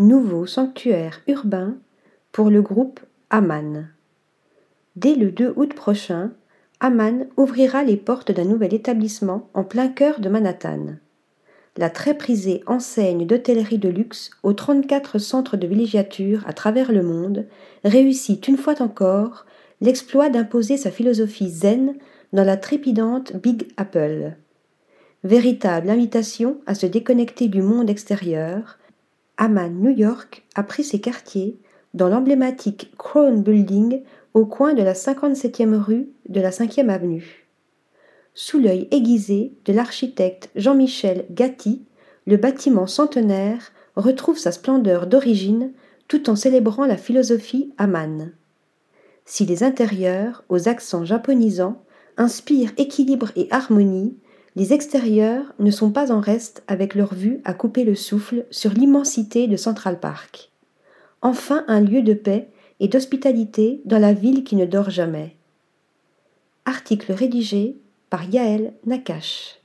nouveau sanctuaire urbain pour le groupe Aman. Dès le 2 août prochain, Aman ouvrira les portes d'un nouvel établissement en plein cœur de Manhattan. La très prisée enseigne d'hôtellerie de luxe aux 34 centres de villégiature à travers le monde réussit une fois encore l'exploit d'imposer sa philosophie zen dans la trépidante Big Apple. Véritable invitation à se déconnecter du monde extérieur, Amman, New York, a pris ses quartiers dans l'emblématique Crown Building au coin de la 57e rue de la 5e avenue. Sous l'œil aiguisé de l'architecte Jean-Michel Gatti, le bâtiment centenaire retrouve sa splendeur d'origine tout en célébrant la philosophie Amman. Si les intérieurs, aux accents japonisants, inspirent équilibre et harmonie, les extérieurs ne sont pas en reste avec leur vue à couper le souffle sur l'immensité de Central Park. Enfin un lieu de paix et d'hospitalité dans la ville qui ne dort jamais. Article rédigé par Yaël Nakache.